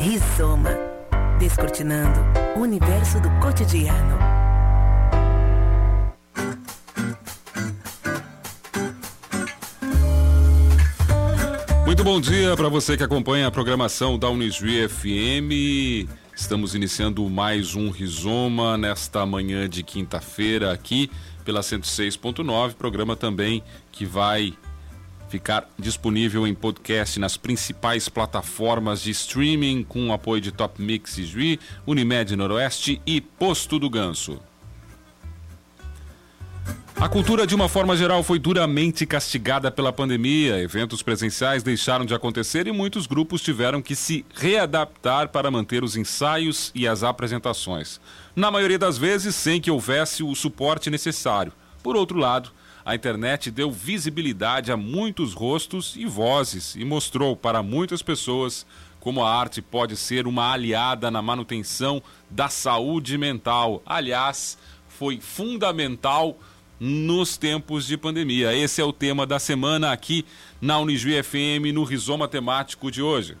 Rizoma. Descortinando o universo do cotidiano. Muito bom dia para você que acompanha a programação da Unisui FM. Estamos iniciando mais um Rizoma nesta manhã de quinta-feira aqui pela 106.9, programa também que vai ficar disponível em podcast nas principais plataformas de streaming com o apoio de Top Mix Juí, Unimed Noroeste e Posto do Ganso. A cultura, de uma forma geral, foi duramente castigada pela pandemia. Eventos presenciais deixaram de acontecer e muitos grupos tiveram que se readaptar para manter os ensaios e as apresentações. Na maioria das vezes, sem que houvesse o suporte necessário. Por outro lado, a internet deu visibilidade a muitos rostos e vozes e mostrou para muitas pessoas como a arte pode ser uma aliada na manutenção da saúde mental. Aliás, foi fundamental nos tempos de pandemia. Esse é o tema da semana aqui na Unijuí FM no Rizoma Temático de hoje.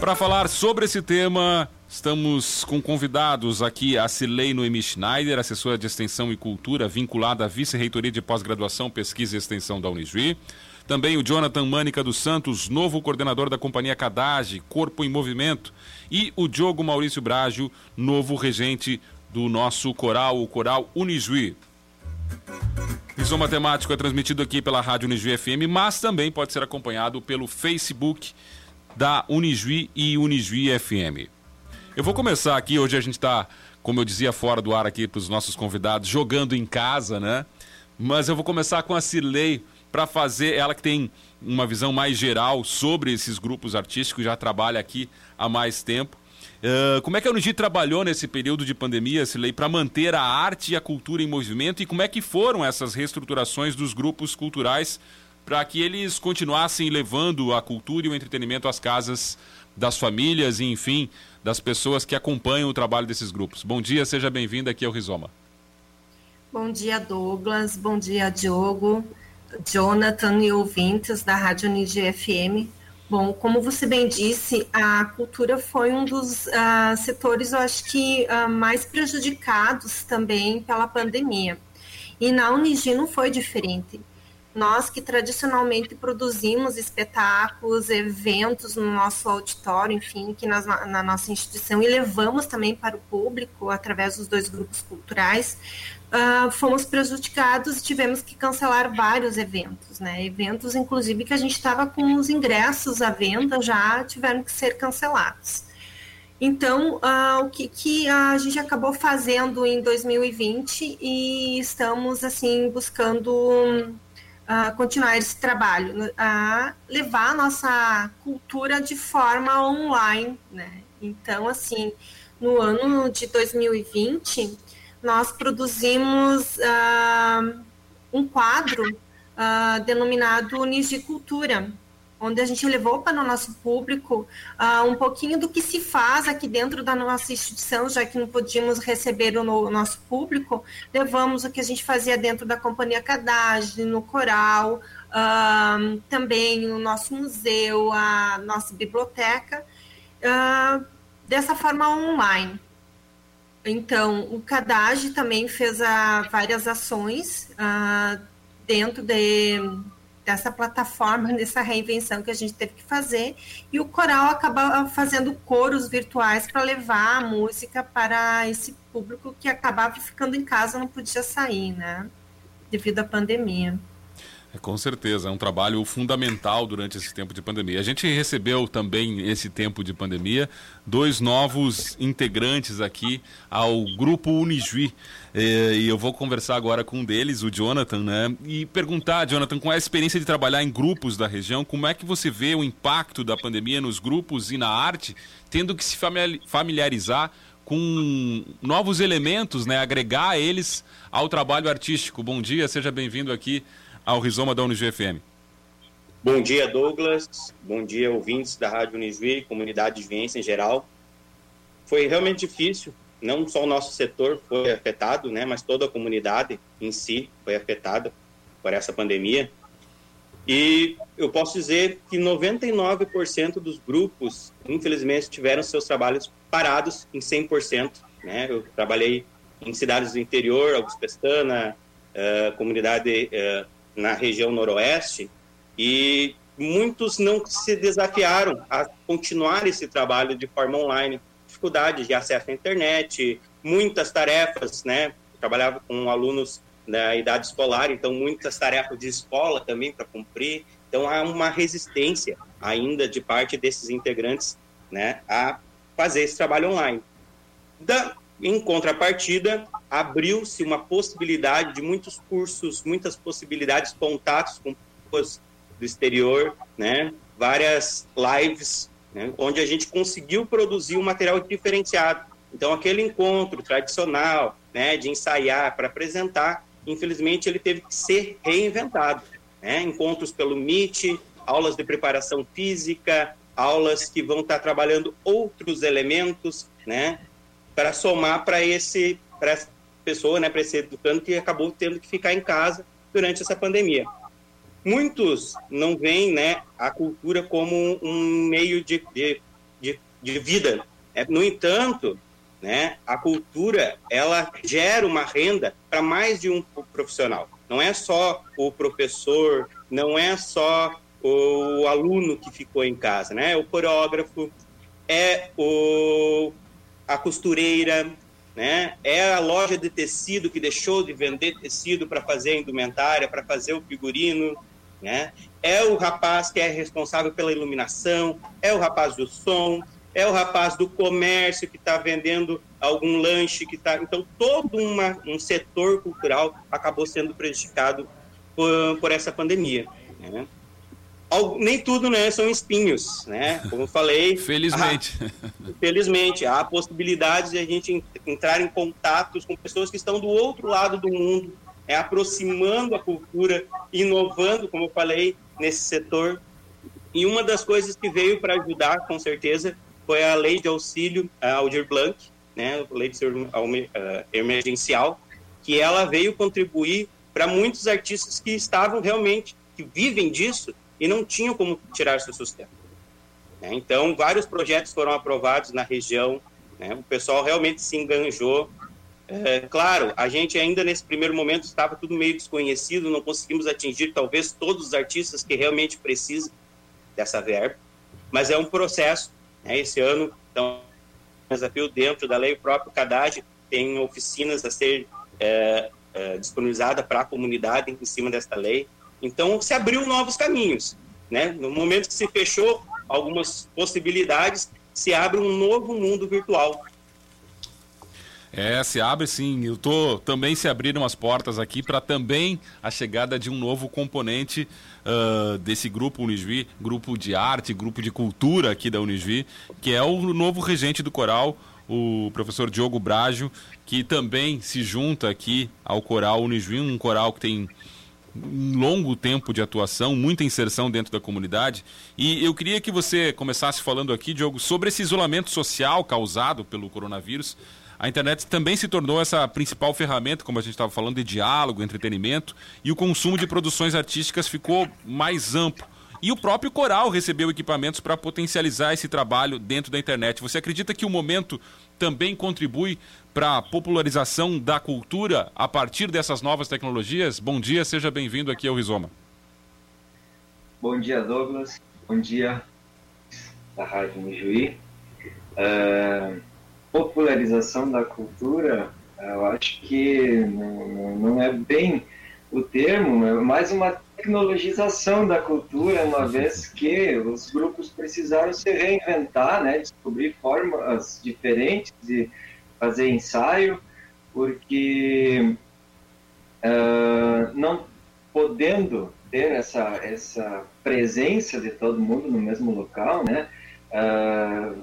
Para falar sobre esse tema, Estamos com convidados aqui a Cilei Noemi Schneider, assessora de Extensão e Cultura, vinculada à Vice-Reitoria de Pós-Graduação, Pesquisa e Extensão da Unijuí. Também o Jonathan Mânica dos Santos, novo coordenador da Companhia Cadage, Corpo em Movimento. E o Diogo Maurício Brágio, novo regente do nosso coral, o Coral Unijuí. Visão Matemático é transmitido aqui pela Rádio Unijuí FM, mas também pode ser acompanhado pelo Facebook da Unijuí e Unijuí FM. Eu vou começar aqui, hoje a gente está, como eu dizia, fora do ar aqui para os nossos convidados, jogando em casa, né? Mas eu vou começar com a Cirlei para fazer, ela que tem uma visão mais geral sobre esses grupos artísticos, já trabalha aqui há mais tempo. Uh, como é que a Unigi trabalhou nesse período de pandemia, Cirlei, para manter a arte e a cultura em movimento e como é que foram essas reestruturações dos grupos culturais para que eles continuassem levando a cultura e o entretenimento às casas das famílias e, enfim, das pessoas que acompanham o trabalho desses grupos. Bom dia, seja bem-vindo aqui ao Rizoma. Bom dia, Douglas. Bom dia, Diogo, Jonathan e ouvintes da Rádio Nigi FM. Bom, como você bem disse, a cultura foi um dos uh, setores, eu acho que, uh, mais prejudicados também pela pandemia. E na Unigi não foi diferente. Nós que tradicionalmente produzimos espetáculos, eventos no nosso auditório, enfim, que nas, na nossa instituição e levamos também para o público através dos dois grupos culturais, uh, fomos prejudicados e tivemos que cancelar vários eventos, né? Eventos, inclusive, que a gente estava com os ingressos à venda já tiveram que ser cancelados. Então, uh, o que, que, a gente acabou fazendo em 2020 e estamos, assim, buscando continuar esse trabalho, a levar a nossa cultura de forma online, né? Então, assim, no ano de 2020, nós produzimos uh, um quadro uh, denominado Unigicultura, onde a gente levou para o nosso público uh, um pouquinho do que se faz aqui dentro da nossa instituição, já que não podíamos receber o, no, nosso público, levamos o que a gente fazia dentro da Companhia Cadage, no coral, uh, também no nosso museu, a nossa biblioteca, uh, dessa forma online. Então, o Cadage também fez várias ações dentro de dessa plataforma, dessa reinvenção que a gente teve que fazer, e o coral acaba fazendo coros virtuais para levar a música para esse público que acabava ficando em casa, não podia sair, né? Devido à pandemia. É, com certeza, é um trabalho fundamental durante esse tempo de pandemia. A gente recebeu também, esse tempo de pandemia, dois novos integrantes aqui ao Grupo Unijuí. É, e eu vou conversar agora com um deles, o Jonathan, né? E perguntar, Jonathan, com a experiência de trabalhar em grupos da região, como é que você vê o impacto da pandemia nos grupos e na arte, tendo que se familiarizar com novos elementos, né? Agregar eles ao trabalho artístico. Bom dia, seja bem-vindo aqui ao Rizoma da UniGFM. Bom dia, Douglas. Bom dia, ouvintes da Rádio Unijuí, comunidade de Viência em geral. Foi realmente difícil, não só o nosso setor foi afetado, né, mas toda a comunidade em si foi afetada por essa pandemia. E eu posso dizer que 99% dos grupos, infelizmente, tiveram seus trabalhos parados em 100%. Né? Eu trabalhei em cidades do interior, Augusto Pestana, uh, comunidade uh, na região noroeste, e muitos não se desafiaram a continuar esse trabalho de forma online. Dificuldades de acesso à internet, muitas tarefas, né? Trabalhava com alunos da idade escolar, então muitas tarefas de escola também para cumprir. Então há uma resistência ainda de parte desses integrantes, né, a fazer esse trabalho online. Da, em contrapartida, abriu-se uma possibilidade de muitos cursos, muitas possibilidades, contatos com pessoas do exterior, né, várias lives, né, onde a gente conseguiu produzir um material diferenciado. Então, aquele encontro tradicional, né, de ensaiar para apresentar, infelizmente, ele teve que ser reinventado. Né? Encontros pelo Meet, aulas de preparação física, aulas que vão estar trabalhando outros elementos, né, para somar para esse para essa pessoa, né, para esse educando que acabou tendo que ficar em casa durante essa pandemia. Muitos não veem, né, a cultura como um meio de, de, de, de vida. É, no entanto, né? A cultura ela gera uma renda para mais de um profissional. Não é só o professor, não é só o aluno que ficou em casa, né? O coreógrafo, é o a costureira, né? É a loja de tecido que deixou de vender tecido para fazer a indumentária, para fazer o figurino, né? É o rapaz que é responsável pela iluminação, é o rapaz do som, é o rapaz do comércio que está vendendo algum lanche que está. Então, todo uma, um setor cultural acabou sendo prejudicado por, por essa pandemia. Né? Nem tudo né, são espinhos, né? Como eu falei. felizmente. Felizmente, há possibilidades de a gente entrar em contatos com pessoas que estão do outro lado do mundo, é, aproximando a cultura, inovando, como eu falei, nesse setor. E uma das coisas que veio para ajudar, com certeza, foi a lei de auxílio a Aldir Blanc, né, lei de uh, emergencial, que ela veio contribuir para muitos artistas que estavam realmente, que vivem disso e não tinham como tirar seu sustento. Né? Então, vários projetos foram aprovados na região, né? o pessoal realmente se enganjou. É, claro, a gente ainda nesse primeiro momento estava tudo meio desconhecido, não conseguimos atingir talvez todos os artistas que realmente precisam dessa verba, mas é um processo né? Esse ano, então, desafio dentro da lei, o próprio CADAG tem oficinas a ser é, é, disponibilizada para a comunidade em cima desta lei. Então, se abriu novos caminhos. Né? No momento que se fechou algumas possibilidades, se abre um novo mundo virtual. É, se abre sim. Eu tô também se abriram as portas aqui para também a chegada de um novo componente uh, desse grupo Unisvi, grupo de arte, grupo de cultura aqui da Unisvi, que é o novo regente do coral, o professor Diogo Brajo, que também se junta aqui ao coral Unisvi, um coral que tem longo tempo de atuação, muita inserção dentro da comunidade. E eu queria que você começasse falando aqui, Diogo, sobre esse isolamento social causado pelo coronavírus a internet também se tornou essa principal ferramenta, como a gente estava falando, de diálogo, entretenimento, e o consumo de produções artísticas ficou mais amplo. E o próprio coral recebeu equipamentos para potencializar esse trabalho dentro da internet. Você acredita que o momento também contribui para a popularização da cultura a partir dessas novas tecnologias? Bom dia, seja bem-vindo aqui ao Rizoma. Bom dia, Douglas. Bom dia da Rádio Mijuí. Uh popularização da cultura, eu acho que não, não é bem o termo, é mais uma tecnologização da cultura, uma vez que os grupos precisaram se reinventar, né, descobrir formas diferentes de fazer ensaio, porque uh, não podendo ter essa, essa presença de todo mundo no mesmo local, né, uh,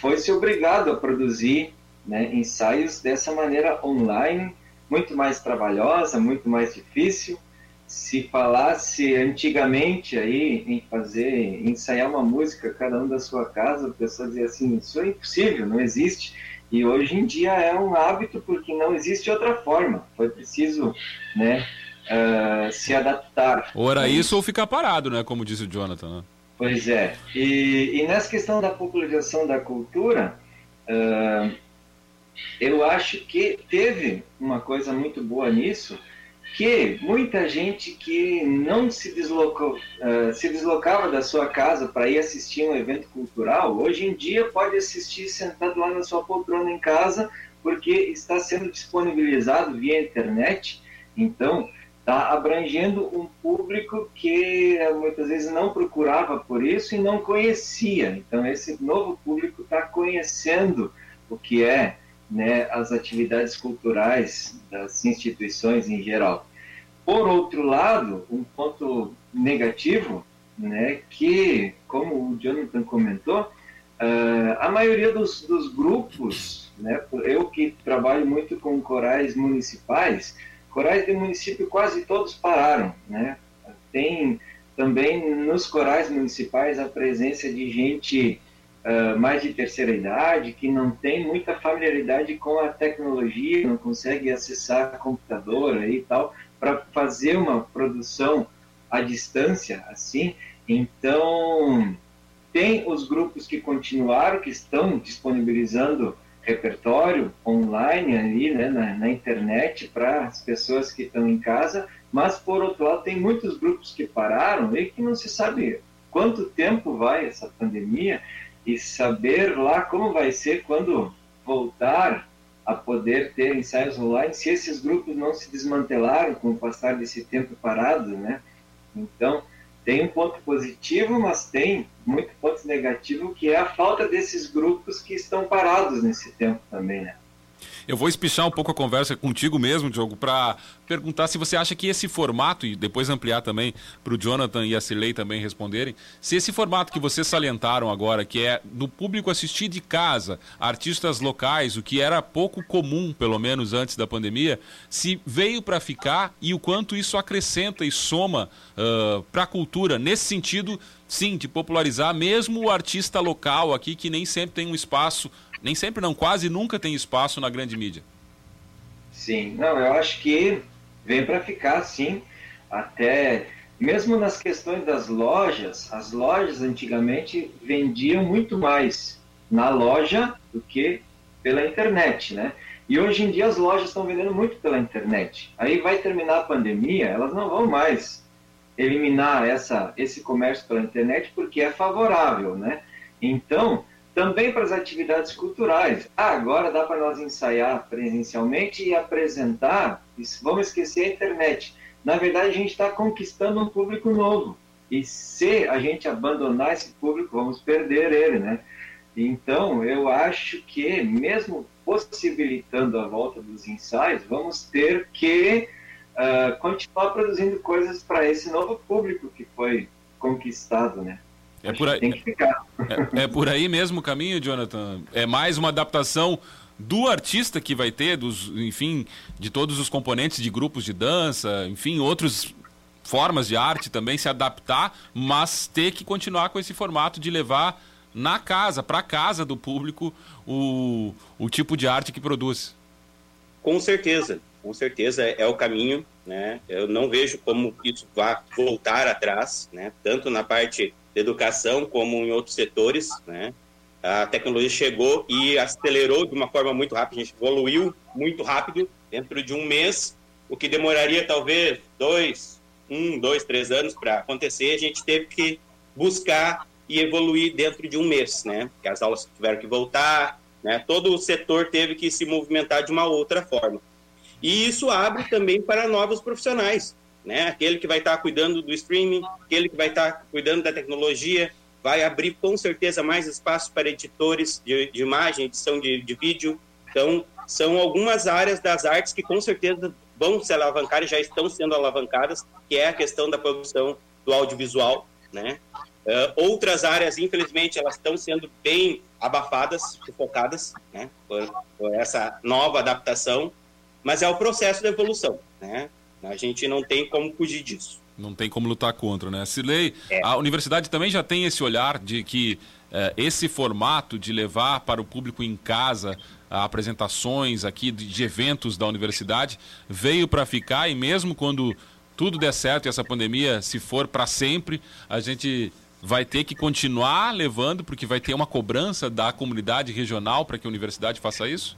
foi-se obrigado a produzir né, ensaios dessa maneira online, muito mais trabalhosa, muito mais difícil. Se falasse antigamente aí em fazer, ensaiar uma música, cada um da sua casa, o pessoal dizia assim, isso é impossível, não existe. E hoje em dia é um hábito porque não existe outra forma. Foi preciso, né, uh, se adaptar. Ou era isso ou ficar parado, né? Como disse o Jonathan. Né? Pois é. E, e, nessa questão da popularização da cultura, uh, eu acho que teve uma coisa muito boa nisso, que muita gente que não se deslocou, uh, se deslocava da sua casa para ir assistir um evento cultural, hoje em dia pode assistir sentado lá na sua poltrona em casa, porque está sendo disponibilizado via internet. Então, está abrangendo um público que eh, muitas vezes não procurava por isso e não conhecia. Então, esse novo público está conhecendo o que é né, as atividades culturais das instituições em geral. Por outro lado, um ponto negativo, né, que, como o Jonathan comentou, uh, a maioria dos, dos grupos, né, eu que trabalho muito com corais municipais, corais de município quase todos pararam, né? Tem também nos corais municipais a presença de gente uh, mais de terceira idade que não tem muita familiaridade com a tecnologia, não consegue acessar computador e tal para fazer uma produção à distância assim. Então tem os grupos que continuaram, que estão disponibilizando repertório online ali, né, na, na internet para as pessoas que estão em casa, mas por outro lado tem muitos grupos que pararam e que não se sabe quanto tempo vai essa pandemia e saber lá como vai ser quando voltar a poder ter ensaios online, se esses grupos não se desmantelaram com o passar desse tempo parado, né? Então, tem um ponto positivo, mas tem muito ponto negativo, que é a falta desses grupos que estão parados nesse tempo também, né? Eu vou espichar um pouco a conversa contigo mesmo, Diogo, para perguntar se você acha que esse formato, e depois ampliar também para o Jonathan e a Cilei também responderem, se esse formato que vocês salientaram agora, que é do público assistir de casa, artistas locais, o que era pouco comum, pelo menos antes da pandemia, se veio para ficar e o quanto isso acrescenta e soma uh, para a cultura, nesse sentido, sim, de popularizar mesmo o artista local aqui, que nem sempre tem um espaço nem sempre não, quase nunca tem espaço na grande mídia. Sim, não, eu acho que vem para ficar sim, até mesmo nas questões das lojas, as lojas antigamente vendiam muito mais na loja do que pela internet, né? E hoje em dia as lojas estão vendendo muito pela internet. Aí vai terminar a pandemia, elas não vão mais eliminar essa, esse comércio pela internet porque é favorável, né? Então, também para as atividades culturais. Ah, agora dá para nós ensaiar presencialmente e apresentar. Vamos esquecer a internet. Na verdade, a gente está conquistando um público novo. E se a gente abandonar esse público, vamos perder ele, né? Então, eu acho que, mesmo possibilitando a volta dos ensaios, vamos ter que uh, continuar produzindo coisas para esse novo público que foi conquistado, né? É por aí. Tem que ficar. É, é, por aí mesmo o caminho, Jonathan. É mais uma adaptação do artista que vai ter, dos, enfim, de todos os componentes de grupos de dança, enfim, outras formas de arte também se adaptar, mas ter que continuar com esse formato de levar na casa, para casa do público, o, o tipo de arte que produz. Com certeza, com certeza é, é o caminho, né? Eu não vejo como isso vai voltar atrás, né? Tanto na parte educação como em outros setores, né? A tecnologia chegou e acelerou de uma forma muito rápida, a gente evoluiu muito rápido, dentro de um mês, o que demoraria talvez dois, um, dois, três anos para acontecer, a gente teve que buscar e evoluir dentro de um mês, né? Que as aulas tiveram que voltar, né? Todo o setor teve que se movimentar de uma outra forma. E isso abre também para novos profissionais, né? Aquele que vai estar cuidando do streaming, aquele que vai estar cuidando da tecnologia, vai abrir com certeza mais espaço para editores de, de imagem, edição de, de, vídeo. Então, são algumas áreas das artes que com certeza vão se alavancar e já estão sendo alavancadas, que é a questão da produção do audiovisual, né? Uh, outras áreas, infelizmente, elas estão sendo bem abafadas, sufocadas, né? Por, por essa nova adaptação, mas é o processo da evolução, né? A gente não tem como fugir disso. Não tem como lutar contra, né? Silei, é. a universidade também já tem esse olhar de que eh, esse formato de levar para o público em casa apresentações aqui de, de eventos da universidade veio para ficar e mesmo quando tudo der certo e essa pandemia, se for para sempre, a gente vai ter que continuar levando, porque vai ter uma cobrança da comunidade regional para que a universidade faça isso?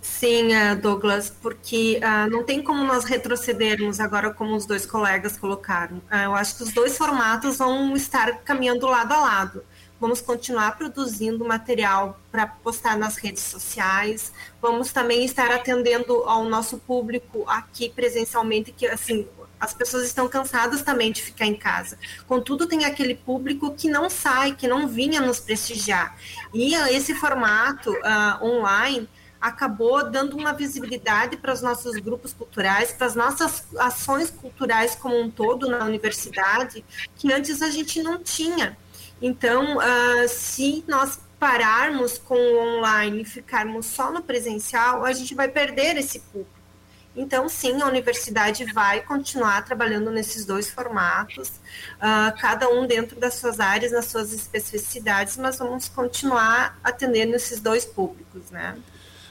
Sim, eh, Douglas, porque uh, não tem como nós retrocedermos agora, como os dois colegas colocaram. Uh, eu acho que os dois formatos vão estar caminhando lado a lado. Vamos continuar produzindo material para postar nas redes sociais. Vamos também estar atendendo ao nosso público aqui presencialmente, que assim as pessoas estão cansadas também de ficar em casa. Contudo, tem aquele público que não sai, que não vinha nos prestigiar. E esse formato uh, online acabou dando uma visibilidade para os nossos grupos culturais, para as nossas ações culturais como um todo na universidade, que antes a gente não tinha. Então, uh, se nós pararmos com o online e ficarmos só no presencial, a gente vai perder esse público. Então, sim, a universidade vai continuar trabalhando nesses dois formatos, uh, cada um dentro das suas áreas, nas suas especificidades, mas vamos continuar atendendo esses dois públicos, né?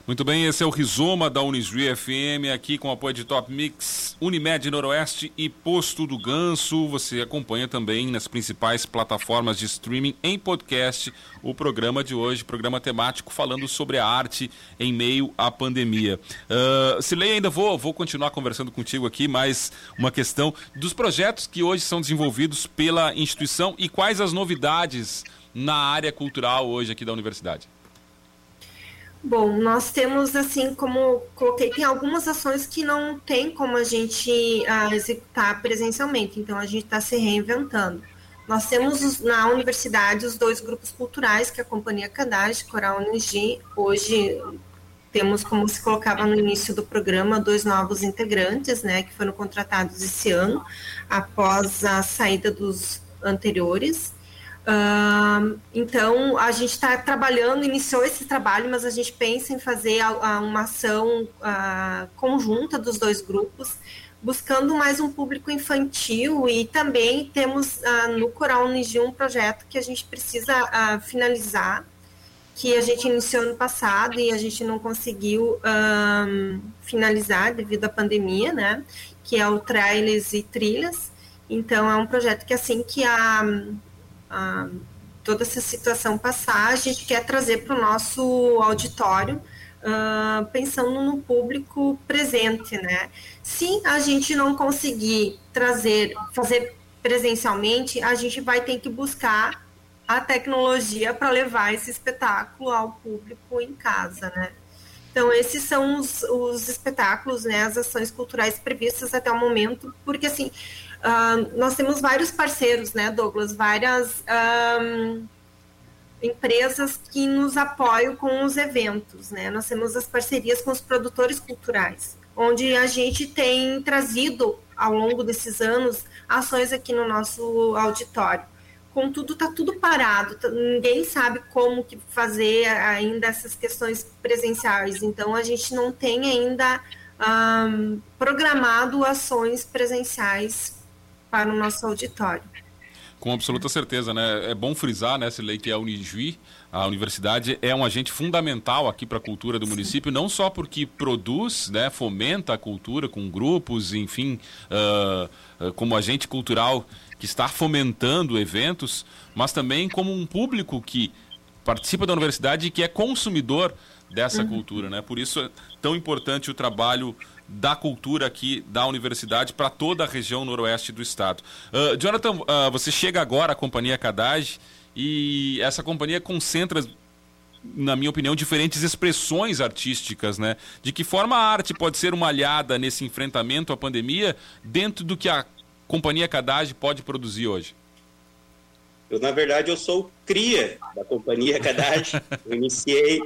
Muito bem, esse é o Rizoma da Unisri FM, aqui com apoio de Top Mix, Unimed Noroeste e Posto do Ganso. Você acompanha também nas principais plataformas de streaming em podcast o programa de hoje, programa temático falando sobre a arte em meio à pandemia. Uh, Silei, ainda vou, vou continuar conversando contigo aqui, mais uma questão dos projetos que hoje são desenvolvidos pela instituição e quais as novidades na área cultural hoje aqui da universidade. Bom, nós temos, assim, como coloquei, tem algumas ações que não tem como a gente uh, executar presencialmente, então a gente está se reinventando. Nós temos na universidade os dois grupos culturais, que é a Companhia Cadage, Coral Unigi. Hoje temos, como se colocava no início do programa, dois novos integrantes, né, que foram contratados esse ano, após a saída dos anteriores. Uh, então, a gente está trabalhando, iniciou esse trabalho, mas a gente pensa em fazer a, a uma ação uh, conjunta dos dois grupos, buscando mais um público infantil e também temos uh, no Coral Unigi um projeto que a gente precisa finalizar, que a gente iniciou no passado e a gente não conseguiu finalizar devido à pandemia, né? Que é o Trailers e Trilhas. Então, é um projeto que assim que a a, toda essa situação passar, a gente quer trazer para o nosso auditório, uh, pensando no público presente, né? Se a gente não conseguir trazer, fazer presencialmente, a gente vai ter que buscar a tecnologia para levar esse espetáculo ao público em casa, né? Então, esses são os, os espetáculos, né, as ações culturais previstas até o momento, porque, assim, Uh, nós temos vários parceiros, né, Douglas? Várias um, empresas que nos apoiam com os eventos, né? Nós temos as parcerias com os produtores culturais, onde a gente tem trazido ao longo desses anos ações aqui no nosso auditório. Contudo, está tudo parado, tá, ninguém sabe como que fazer ainda essas questões presenciais. Então, a gente não tem ainda um, programado ações presenciais para o nosso auditório. Com absoluta certeza, né? É bom frisar, né, Silei, que a Unijuí, a universidade, é um agente fundamental aqui para a cultura do Sim. município, não só porque produz, né, fomenta a cultura com grupos, enfim, uh, como agente cultural que está fomentando eventos, mas também como um público que participa da universidade e que é consumidor dessa uhum. cultura, né? Por isso é tão importante o trabalho da cultura aqui da universidade para toda a região noroeste do estado. Uh, Jonathan, uh, você chega agora à Companhia Cadage e essa companhia concentra, na minha opinião, diferentes expressões artísticas, né? De que forma a arte pode ser uma aliada nesse enfrentamento à pandemia dentro do que a Companhia Cadage pode produzir hoje? Eu, na verdade, eu sou cria da Companhia Cadage. Eu iniciei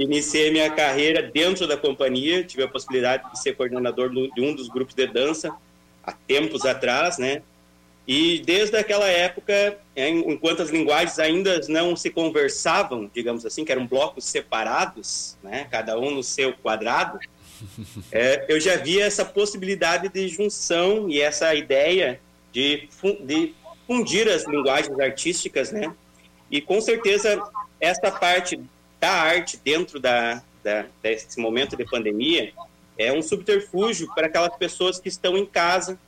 Iniciei minha carreira dentro da companhia, tive a possibilidade de ser coordenador de um dos grupos de dança há tempos atrás, né? E desde aquela época, enquanto as linguagens ainda não se conversavam, digamos assim, que eram blocos separados, né? Cada um no seu quadrado, é, eu já via essa possibilidade de junção e essa ideia de, de fundir as linguagens artísticas, né? E com certeza essa parte da arte dentro da, da, desse momento de pandemia é um subterfúgio para aquelas pessoas que estão em casa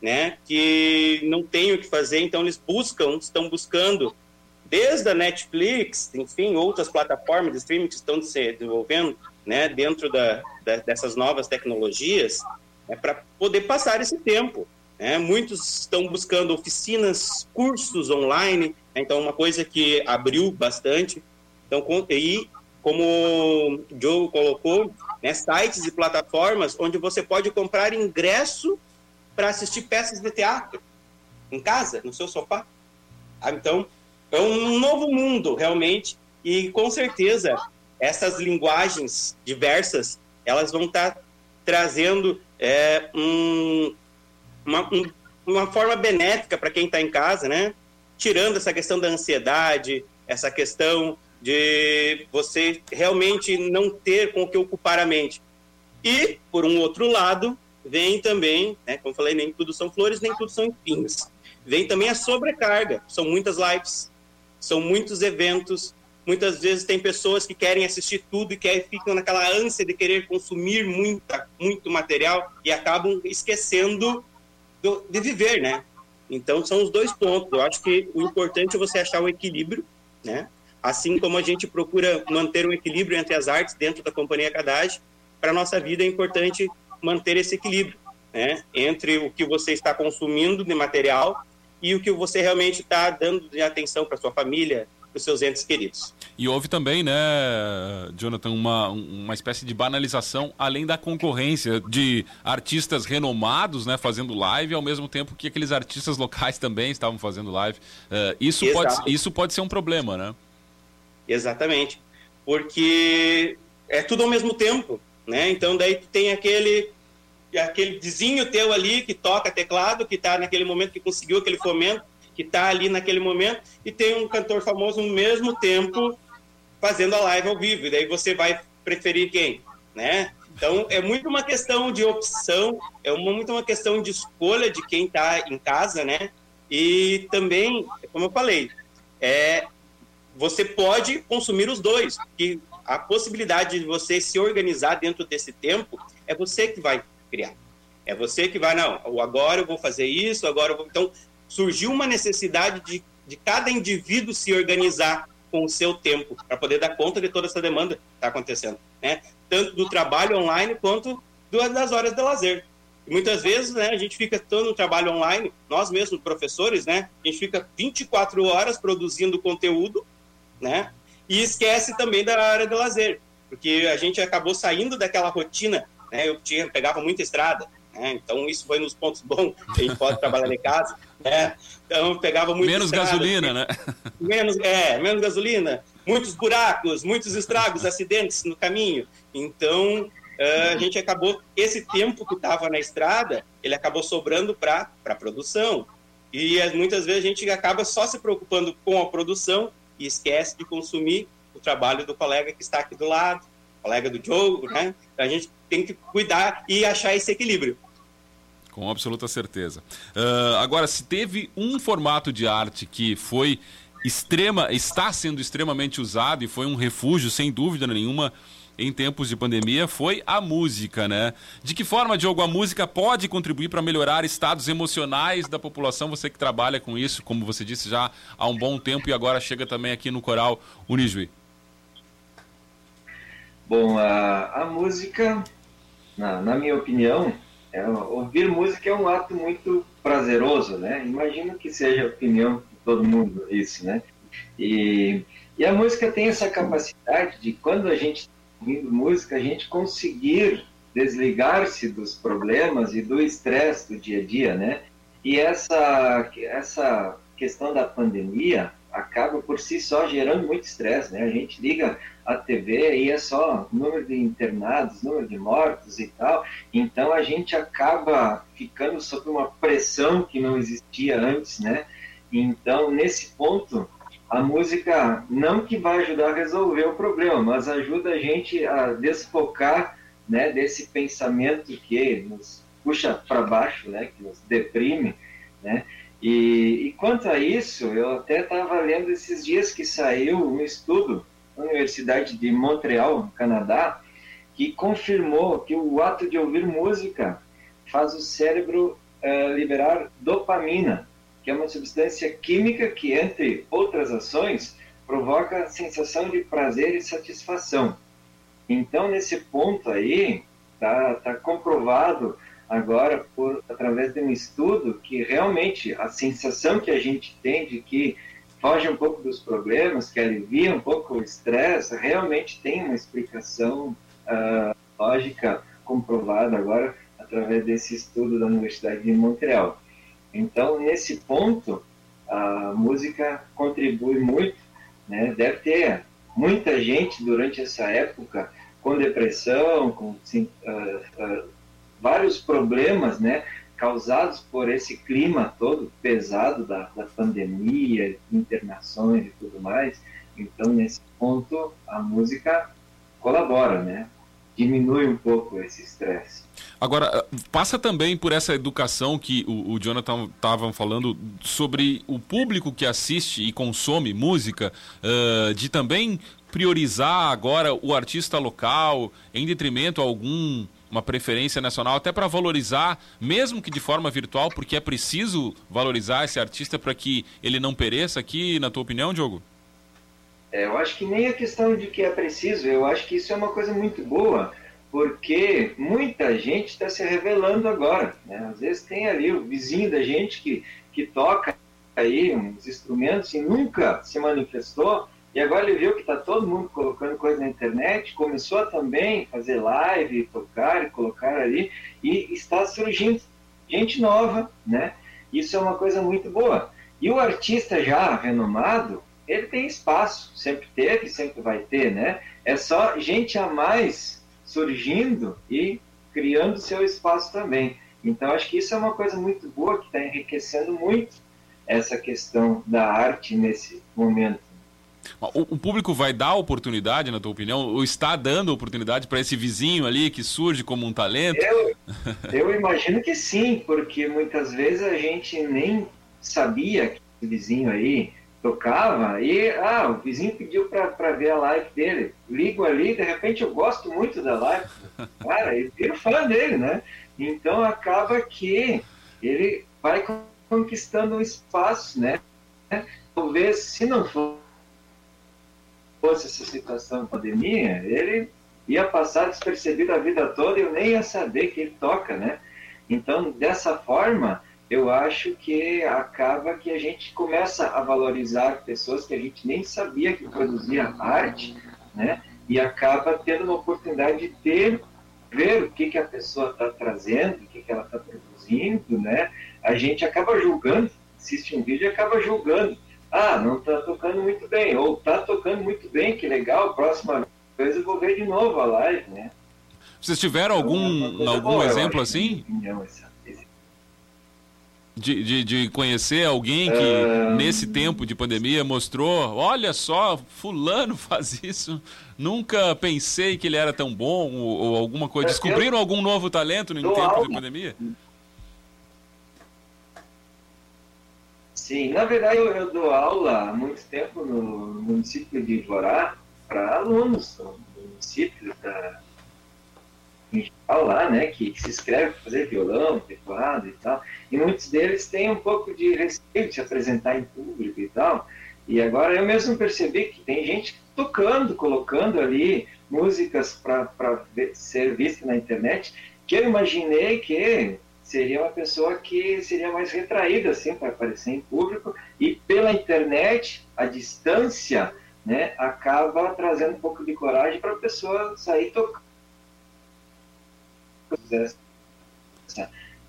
né, que não tem o que fazer, então eles buscam, estão buscando, desde a Netflix, enfim, outras plataformas de streaming que estão se desenvolvendo, né, dentro da, da dessas novas tecnologias, é para poder passar esse tempo. Né? Muitos estão buscando oficinas, cursos online, né? então uma coisa que abriu bastante. Então, e como o Joe colocou, né, sites e plataformas onde você pode comprar ingresso para assistir peças de teatro em casa, no seu sofá. Ah, então, é um novo mundo, realmente, e com certeza essas linguagens diversas, elas vão estar tá trazendo é, um, uma, um, uma forma benéfica para quem está em casa, né? Tirando essa questão da ansiedade, essa questão de você realmente não ter com o que ocupar a mente. E, por um outro lado, vem também, né, como falei, nem tudo são flores, nem tudo são espinhos. Vem também a sobrecarga. São muitas lives, são muitos eventos. Muitas vezes tem pessoas que querem assistir tudo e que ficam naquela ânsia de querer consumir muita, muito material e acabam esquecendo do, de viver, né? Então são os dois pontos. Eu acho que o importante é você achar o equilíbrio, né? Assim como a gente procura manter um equilíbrio entre as artes dentro da companhia Cadage, para nossa vida é importante manter esse equilíbrio, né? Entre o que você está consumindo de material e o que você realmente está dando de atenção para sua família, para os seus entes queridos. E houve também, né, Jonathan, uma, uma espécie de banalização, além da concorrência de artistas renomados, né, fazendo live, ao mesmo tempo que aqueles artistas locais também estavam fazendo live. Uh, isso, pode, isso pode ser um problema, né? Exatamente, porque é tudo ao mesmo tempo, né? Então daí tem aquele aquele vizinho teu ali que toca teclado, que está naquele momento que conseguiu aquele fomento, que está ali naquele momento, e tem um cantor famoso no mesmo tempo fazendo a live ao vivo. E daí você vai preferir quem, né? Então é muito uma questão de opção, é uma, muito uma questão de escolha de quem está em casa, né? E também, como eu falei, é você pode consumir os dois, que a possibilidade de você se organizar dentro desse tempo é você que vai criar. É você que vai, não, agora eu vou fazer isso, agora eu vou. Então, surgiu uma necessidade de, de cada indivíduo se organizar com o seu tempo para poder dar conta de toda essa demanda que está acontecendo, né? Tanto do trabalho online quanto das horas de lazer. E muitas vezes, né, a gente fica todo no trabalho online, nós mesmos professores, né, a gente fica 24 horas produzindo conteúdo, né? E esquece também da área de lazer, porque a gente acabou saindo daquela rotina, né? Eu tinha pegava muita estrada, né? Então, isso foi nos pontos bons, a gente pode trabalhar em casa. Né? Então, pegava muito Menos estrada, gasolina, né? Menos, é, menos gasolina, muitos buracos, muitos estragos, acidentes no caminho. Então, a gente acabou, esse tempo que estava na estrada, ele acabou sobrando para a produção. E muitas vezes a gente acaba só se preocupando com a produção e esquece de consumir o trabalho do colega que está aqui do lado, colega do jogo, né? A gente tem que cuidar e achar esse equilíbrio. Com absoluta certeza. Uh, agora, se teve um formato de arte que foi extrema, está sendo extremamente usado e foi um refúgio, sem dúvida nenhuma, em tempos de pandemia foi a música, né? De que forma, Diogo, a música pode contribuir para melhorar estados emocionais da população? Você que trabalha com isso, como você disse já há um bom tempo e agora chega também aqui no Coral Unijuí. Bom, a, a música, na, na minha opinião, é, ouvir música é um ato muito prazeroso, né? Imagino que seja a opinião de todo mundo isso, né? E, e a música tem essa capacidade de, quando a gente ouvindo música, a gente conseguir desligar-se dos problemas e do estresse do dia a dia, né? E essa, essa questão da pandemia acaba por si só gerando muito estresse, né? A gente liga a TV e é só número de internados, número de mortos e tal. Então a gente acaba ficando sob uma pressão que não existia antes, né? Então, nesse ponto, a música não que vai ajudar a resolver o problema, mas ajuda a gente a desfocar, né, desse pensamento que nos puxa para baixo, né, que nos deprime, né? E, e quanto a isso, eu até estava lendo esses dias que saiu um estudo Universidade de Montreal, no Canadá, que confirmou que o ato de ouvir música faz o cérebro uh, liberar dopamina, que é uma substância química que, entre outras ações, provoca sensação de prazer e satisfação. Então, nesse ponto aí, está tá comprovado agora, por, através de um estudo, que realmente a sensação que a gente tem de que foge um pouco dos problemas, que alivia um pouco o estresse, realmente tem uma explicação uh, lógica comprovada agora através desse estudo da Universidade de Montreal. Então, nesse ponto, a música contribui muito, né? Deve ter muita gente durante essa época com depressão, com uh, uh, vários problemas, né? causados por esse clima todo pesado da, da pandemia, internações e tudo mais. Então, nesse ponto, a música colabora, né? Diminui um pouco esse estresse. Agora, passa também por essa educação que o, o Jonathan estava falando sobre o público que assiste e consome música, uh, de também priorizar agora o artista local em detrimento a algum uma preferência nacional, até para valorizar, mesmo que de forma virtual, porque é preciso valorizar esse artista para que ele não pereça aqui, na tua opinião, Diogo? É, eu acho que nem a questão de que é preciso, eu acho que isso é uma coisa muito boa, porque muita gente está se revelando agora. Né? Às vezes tem ali o vizinho da gente que, que toca aí uns instrumentos e nunca se manifestou, e agora ele viu que está todo mundo colocando coisa na internet, começou a também fazer live, tocar e colocar ali, e está surgindo gente nova, né? Isso é uma coisa muito boa. E o artista já renomado, ele tem espaço, sempre teve, sempre vai ter, né? É só gente a mais surgindo e criando seu espaço também. Então, acho que isso é uma coisa muito boa que está enriquecendo muito essa questão da arte nesse momento. O, público vai dar oportunidade, na tua opinião, ou está dando oportunidade para esse vizinho ali que surge como um talento? Eu, eu imagino que sim, porque muitas vezes a gente nem sabia que esse vizinho aí tocava e ah, o vizinho pediu para ver a live dele. Ligo ali, de repente eu gosto muito da live. Cara, eu viro fã dele, né? Então acaba que ele vai conquistando um espaço, né? Talvez se não fosse essa situação de pandemia, ele ia passar despercebido a vida toda e eu nem ia saber que ele toca, né? Então, dessa forma, eu acho que acaba que a gente começa a valorizar pessoas que a gente nem sabia que produzia arte, né? E acaba tendo uma oportunidade de ter, ver o que, que a pessoa está trazendo, o que, que ela está produzindo, né? A gente acaba julgando, assiste um vídeo e acaba julgando ah, não está tocando muito bem, ou está tocando muito bem, que legal, próxima vez eu vou ver de novo a live, né? Vocês tiveram então, algum, algum boa, exemplo assim? De, de, de, conhecer alguém que uh... nesse tempo de pandemia mostrou, olha só, fulano faz isso, nunca pensei que ele era tão bom, ou, ou alguma coisa. Descobriram eu... algum novo talento no tempo algo. de pandemia? Sim, na verdade eu, eu, dou aula há muito tempo no município de Ivorá para alunos do município da geral lá, né, que, que se inscreve para fazer violão, teclado e tal, e muitos deles têm um pouco de receio de se apresentar em público e tal, e agora eu mesmo percebi que tem gente tocando, colocando ali músicas para ser vista na internet, que eu imaginei que seria uma pessoa que seria mais retraída assim para aparecer em público. E pela internet a distância né acaba trazendo um pouco de coragem para a pessoa sair tocando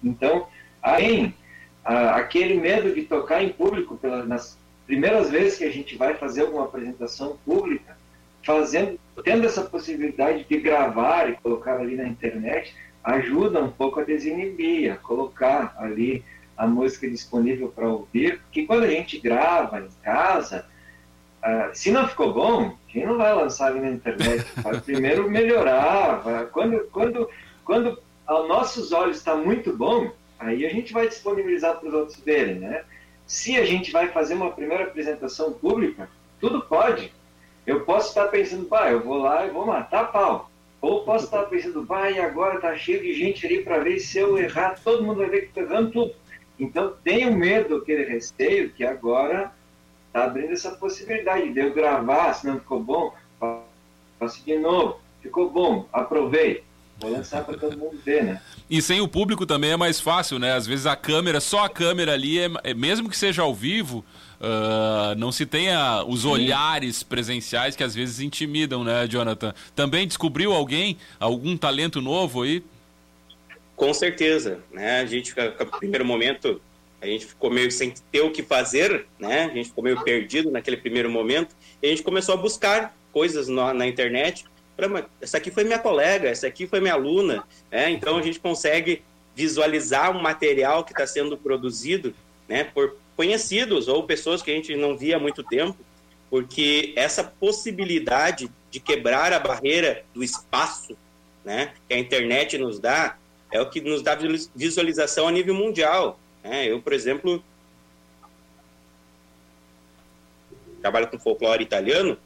então além aquele medo de tocar em público pelas nas primeiras vezes que a gente vai fazer alguma apresentação pública fazendo tendo essa possibilidade de gravar e colocar ali na internet ajuda um pouco a desinibir, a colocar ali a música disponível para ouvir, porque quando a gente grava em casa, uh, se não ficou bom, gente não vai lançar ali na internet, vai primeiro melhorar, vai, quando, quando, quando aos nossos olhos está muito bom, aí a gente vai disponibilizar para os outros verem, né? Se a gente vai fazer uma primeira apresentação pública, tudo pode. Eu posso estar pensando, pá, eu vou lá e vou matar pau. Ou posso estar pensando, vai, agora tá cheio de gente ali para ver se eu errar, todo mundo vai ver que estou errando tudo. Então, tenho medo, aquele receio, que agora está abrindo essa possibilidade de eu gravar, se não ficou bom, faço de novo. Ficou bom, aprovei. Vou lançar para todo mundo ver, né? E sem o público também é mais fácil, né? Às vezes a câmera, só a câmera ali, é, é mesmo que seja ao vivo, uh, não se tenha os olhares presenciais que às vezes intimidam, né, Jonathan? Também descobriu alguém, algum talento novo aí? Com certeza, né? A gente, no primeiro momento, a gente ficou meio sem ter o que fazer, né? A gente ficou meio perdido naquele primeiro momento e a gente começou a buscar coisas na, na internet. Essa aqui foi minha colega, essa aqui foi minha aluna, né? Então a gente consegue visualizar um material que está sendo produzido, né? Por conhecidos ou pessoas que a gente não via há muito tempo, porque essa possibilidade de quebrar a barreira do espaço, né? Que a internet nos dá, é o que nos dá visualização a nível mundial. Né? Eu, por exemplo, trabalho com folclore italiano,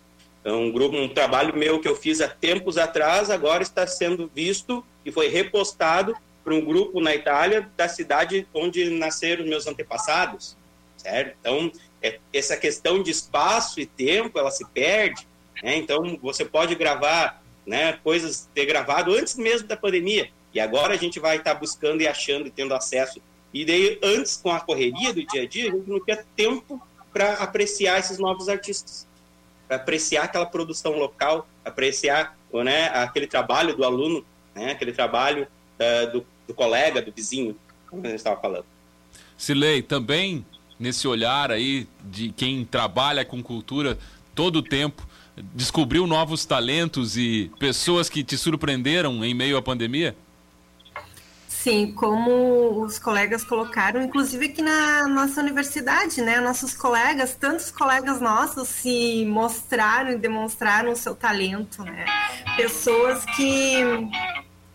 é um grupo, um trabalho meu que eu fiz há tempos atrás, agora está sendo visto e foi repostado para um grupo na Itália da cidade onde nasceram meus antepassados, certo? Então, é, essa questão de espaço e tempo, ela se perde, né? Então, você pode gravar, né, coisas ter gravado antes mesmo da pandemia, e agora a gente vai estar buscando e achando e tendo acesso. E daí, antes, com a correria do dia a dia, a gente não tinha tempo para apreciar esses novos artistas apreciar aquela produção local, apreciar né, aquele trabalho do aluno, né, aquele trabalho uh, do, do, colega, do vizinho, como a gente estava falando. Silei, também nesse olhar aí de quem trabalha com cultura todo o tempo, descobriu novos talentos e pessoas que te surpreenderam em meio à pandemia? Sim, como os colegas colocaram, inclusive aqui na nossa universidade, né? Nossos colegas, tantos colegas nossos se mostraram e demonstraram o seu talento, né? Pessoas que.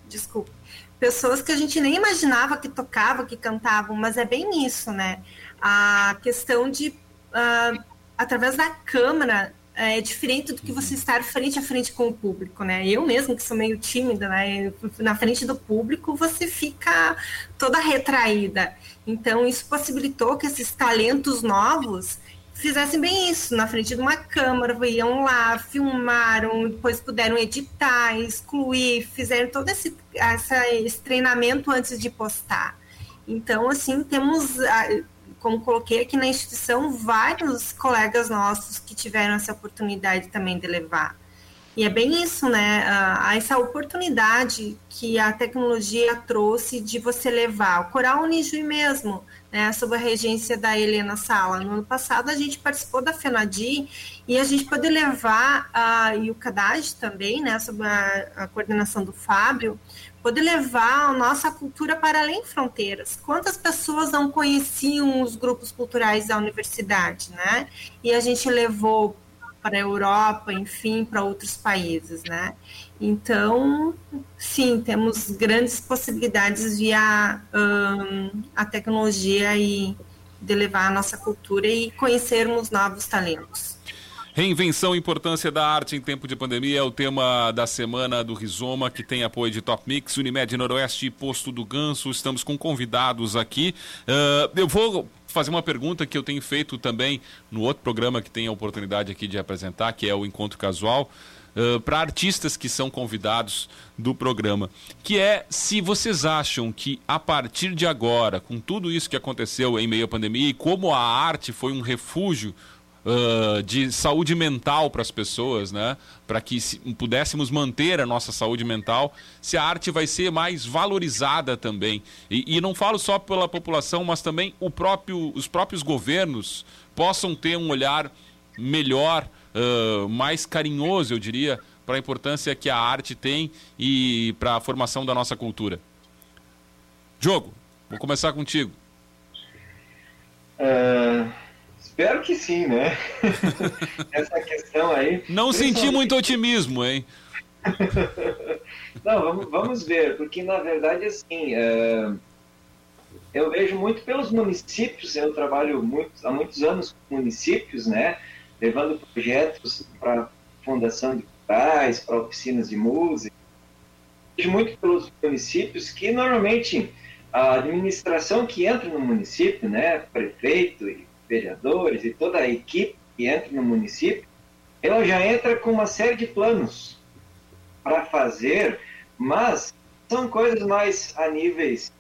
Desculpa. Pessoas que a gente nem imaginava que tocavam, que cantavam, mas é bem isso, né? A questão de, uh, através da câmera, é diferente do que você estar frente a frente com o público, né? Eu mesmo, que sou meio tímida, né? Na frente do público, você fica toda retraída. Então, isso possibilitou que esses talentos novos fizessem bem isso, na frente de uma câmera, iam lá, filmaram, depois puderam editar, excluir, fizeram todo esse, esse treinamento antes de postar. Então, assim, temos como coloquei aqui na instituição, vários colegas nossos que tiveram essa oportunidade também de levar. E é bem isso, né? Uh, essa oportunidade que a tecnologia trouxe de você levar. O Coral Unijuí mesmo, né, sob a regência da Helena Sala. No ano passado, a gente participou da FENADI e a gente pôde levar, uh, e o CADAG também, né, sob a, a coordenação do Fábio, poder levar a nossa cultura para além fronteiras. Quantas pessoas não conheciam os grupos culturais da universidade, né? E a gente levou para a Europa, enfim, para outros países, né? Então, sim, temos grandes possibilidades via um, a tecnologia e de levar a nossa cultura e conhecermos novos talentos. Reinvenção e importância da arte em tempo de pandemia é o tema da semana do Rizoma, que tem apoio de Top Mix, Unimed Noroeste e Posto do Ganso. Estamos com convidados aqui. Uh, eu vou fazer uma pergunta que eu tenho feito também no outro programa que tem a oportunidade aqui de apresentar, que é o Encontro Casual. Uh, para artistas que são convidados do programa, que é se vocês acham que a partir de agora, com tudo isso que aconteceu em meio à pandemia e como a arte foi um refúgio uh, de saúde mental para as pessoas, né? Para que se, pudéssemos manter a nossa saúde mental, se a arte vai ser mais valorizada também. E, e não falo só pela população, mas também próprio, os próprios governos possam ter um olhar melhor, uh, mais carinhoso, eu diria, para a importância que a arte tem e para a formação da nossa cultura. Diogo, vou começar contigo. Uh, Espero que sim, né? Essa questão aí. Não senti muito otimismo, hein? Não, vamos, vamos ver, porque na verdade, assim, é, eu vejo muito pelos municípios, eu trabalho muito, há muitos anos com municípios, né? Levando projetos para fundação de culturais, para oficinas de música, vejo muito pelos municípios que normalmente a administração que entra no município, né, prefeito e vereadores e toda a equipe que entra no município, ela já entra com uma série de planos para fazer, mas são coisas mais a níveis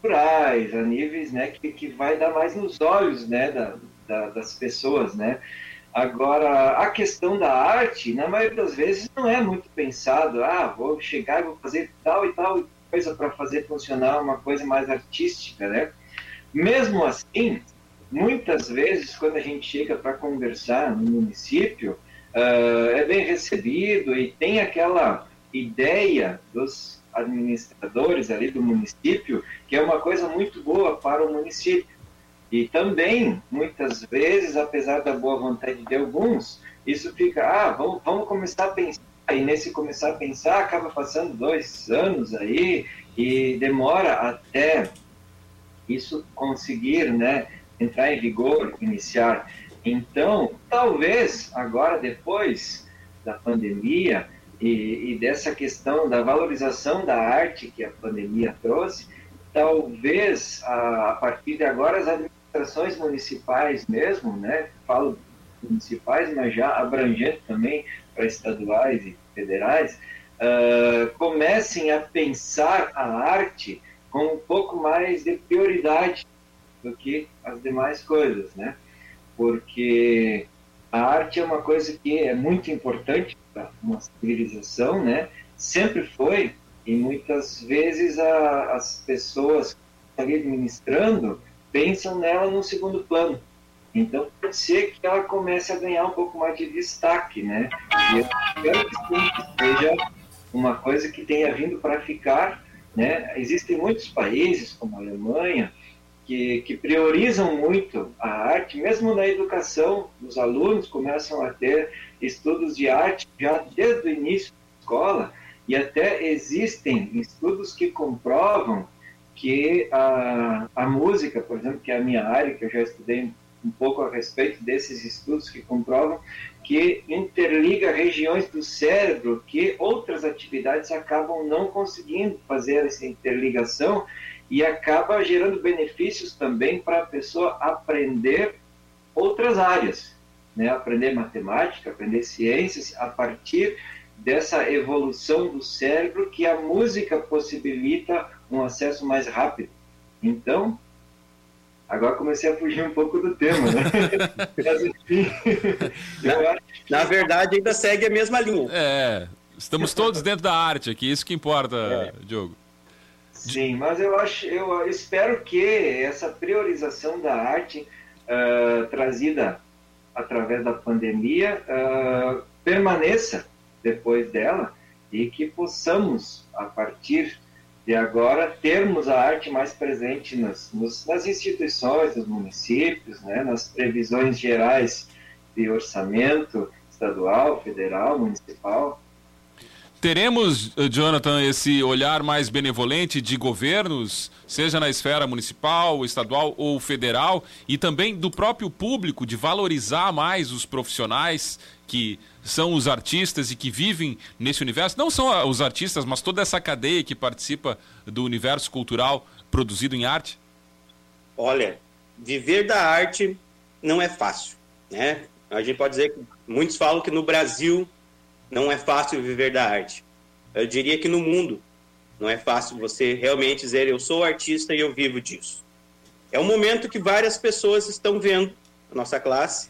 culturais, a níveis né, que, que vai dar mais nos olhos né, da, da, das pessoas, né? Agora, a questão da arte, na maioria das vezes, não é muito pensado, ah, vou chegar e vou fazer tal e tal coisa para fazer funcionar uma coisa mais artística, né? Mesmo assim, muitas vezes, quando a gente chega para conversar no município, uh, é bem recebido e tem aquela ideia dos administradores ali do município que é uma coisa muito boa para o município. E também, muitas vezes, apesar da boa vontade de alguns, isso fica, ah, vamos, vamos começar a pensar. E nesse começar a pensar, acaba passando dois anos aí e demora até isso conseguir, né, entrar em vigor, iniciar. Então, talvez agora, depois da pandemia e, e dessa questão da valorização da arte que a pandemia trouxe, talvez a, a partir de agora as administrações municipais mesmo, né? Falo municipais, mas já abrangente também para estaduais e federais, uh, comecem a pensar a arte com um pouco mais de prioridade do que as demais coisas, né? Porque a arte é uma coisa que é muito importante para uma civilização, né? Sempre foi e muitas vezes a, as pessoas que estão administrando pensam nela no segundo plano. Então, pode ser que ela comece a ganhar um pouco mais de destaque, né? E eu espero que seja uma coisa que tenha vindo para ficar, né? Existem muitos países, como a Alemanha, que, que priorizam muito a arte, mesmo na educação, os alunos começam a ter estudos de arte já desde o início da escola, e até existem estudos que comprovam que a, a música, por exemplo, que é a minha área, que eu já estudei um pouco a respeito desses estudos que comprovam que interliga regiões do cérebro que outras atividades acabam não conseguindo fazer essa interligação e acaba gerando benefícios também para a pessoa aprender outras áreas, né? aprender matemática, aprender ciências a partir dessa evolução do cérebro que a música possibilita um acesso mais rápido. Então, agora comecei a fugir um pouco do tema, né? na, na, verdade, ainda segue a mesma linha. É, estamos todos dentro da arte aqui, isso que importa, é. Diogo. Sim, mas eu acho, eu espero que essa priorização da arte uh, trazida através da pandemia uh, permaneça depois dela e que possamos, a partir de agora, termos a arte mais presente nas, nos, nas instituições, nos municípios, né, nas previsões gerais de orçamento estadual, federal, municipal. Teremos, eh, Jonathan, esse olhar mais benevolente de governos, seja na esfera municipal, estadual ou federal, e também do próprio público, de valorizar mais os profissionais que são os artistas e que vivem nesse universo, não são os artistas, mas toda essa cadeia que participa do universo cultural produzido em arte? Olha, viver da arte não é fácil, né? A gente pode dizer que muitos falam que no Brasil não é fácil viver da arte. Eu diria que no mundo não é fácil você realmente dizer eu sou artista e eu vivo disso. É um momento que várias pessoas estão vendo a nossa classe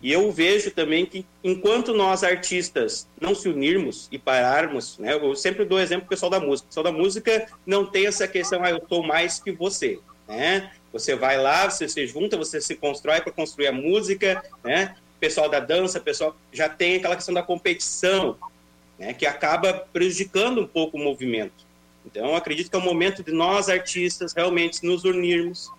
e eu vejo também que enquanto nós artistas não se unirmos e pararmos, né, eu sempre dou exemplo pessoal da música. O pessoal da música não tem essa questão, ah, eu estou mais que você, né? Você vai lá, você se junta, você se constrói para construir a música, né? Pessoal da dança, pessoal já tem aquela questão da competição, né, que acaba prejudicando um pouco o movimento. Então, acredito que é o momento de nós artistas realmente nos unirmos,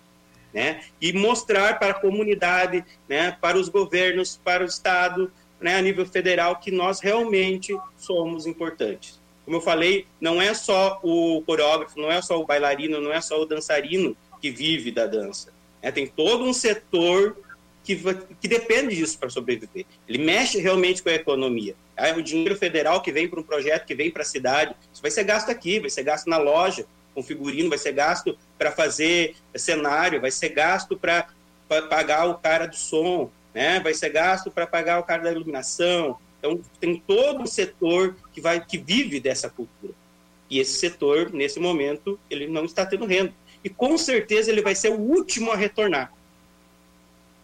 né? E mostrar para a comunidade, né, para os governos, para o Estado, né, a nível federal, que nós realmente somos importantes. Como eu falei, não é só o coreógrafo, não é só o bailarino, não é só o dançarino que vive da dança. Né? Tem todo um setor que, que depende disso para sobreviver. Ele mexe realmente com a economia. Ah, o dinheiro federal que vem para um projeto, que vem para a cidade, isso vai ser gasto aqui, vai ser gasto na loja, com figurino, vai ser gasto para fazer cenário, vai ser gasto para pagar o cara do som, né? vai ser gasto para pagar o cara da iluminação. Então, tem todo um setor que, vai, que vive dessa cultura. E esse setor, nesse momento, ele não está tendo renda. E com certeza ele vai ser o último a retornar.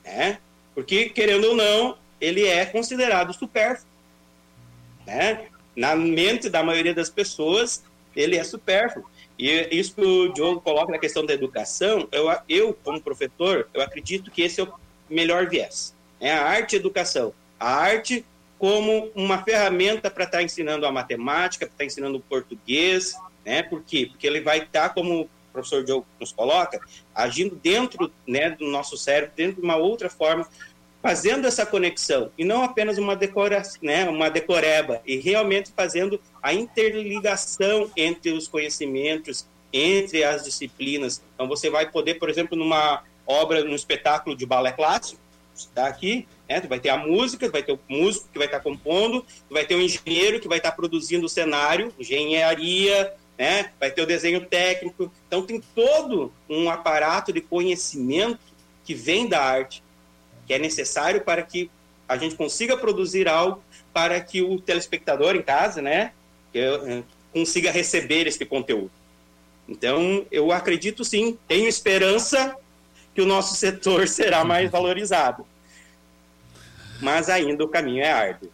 Né? Porque, querendo ou não, ele é considerado supérfluo. Né? Na mente da maioria das pessoas, ele é supérfluo. E isso que o Diogo coloca na questão da educação, eu, eu como professor, eu acredito que esse é o melhor viés. É a arte educação. A arte como uma ferramenta para estar tá ensinando a matemática, para estar tá ensinando o português, né? Por quê? Porque ele vai estar, tá, como professor Diogo nos coloca, agindo dentro né, do nosso cérebro, dentro de uma outra forma, fazendo essa conexão e não apenas uma decora, né, uma decoreba e realmente fazendo a interligação entre os conhecimentos, entre as disciplinas. Então você vai poder, por exemplo, numa obra, num espetáculo de balé clássico, está aqui, né, tu vai ter a música, vai ter o músico que vai estar compondo, vai ter o engenheiro que vai estar produzindo o cenário, engenharia, né, vai ter o desenho técnico. Então tem todo um aparato de conhecimento que vem da arte que é necessário para que a gente consiga produzir algo para que o telespectador em casa, né, eh, consiga receber esse conteúdo. Então, eu acredito sim, tenho esperança que o nosso setor será mais valorizado. Mas ainda o caminho é árduo.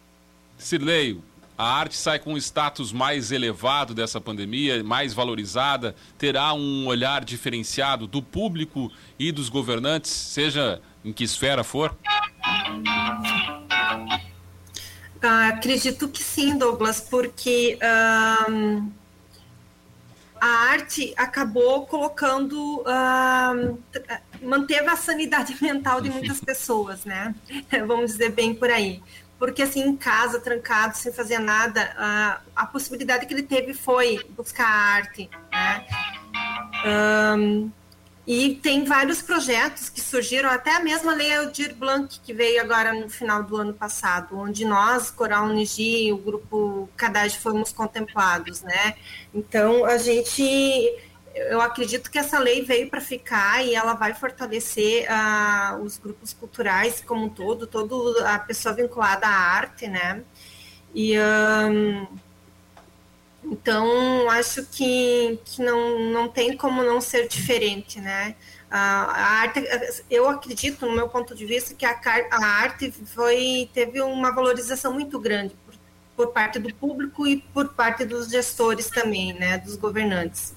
Sirlei, a arte sai com um status mais elevado dessa pandemia, mais valorizada, terá um olhar diferenciado do público e dos governantes, seja em que esfera for? Ah, acredito que sim, Douglas, porque um, a arte acabou colocando, um, manteve a sanidade mental de muitas pessoas, né? Vamos dizer bem por aí. Porque assim, em casa, trancado, sem fazer nada, a, a possibilidade que ele teve foi buscar arte, né? Um, e tem vários projetos que surgiram, até a mesma Lei Aldir Blanc, que veio agora no final do ano passado, onde nós, Coral Unigi, o grupo Cadage, fomos contemplados, né? Então, a gente, eu acredito que essa lei veio para ficar e ela vai fortalecer uh, os grupos culturais como um todo, toda a pessoa vinculada à arte, né? E... Um, então, acho que, que não, não tem como não ser diferente, né? A, a arte, eu acredito, no meu ponto de vista, que a, a arte foi, teve uma valorização muito grande por, por parte do público e por parte dos gestores também, né? Dos governantes.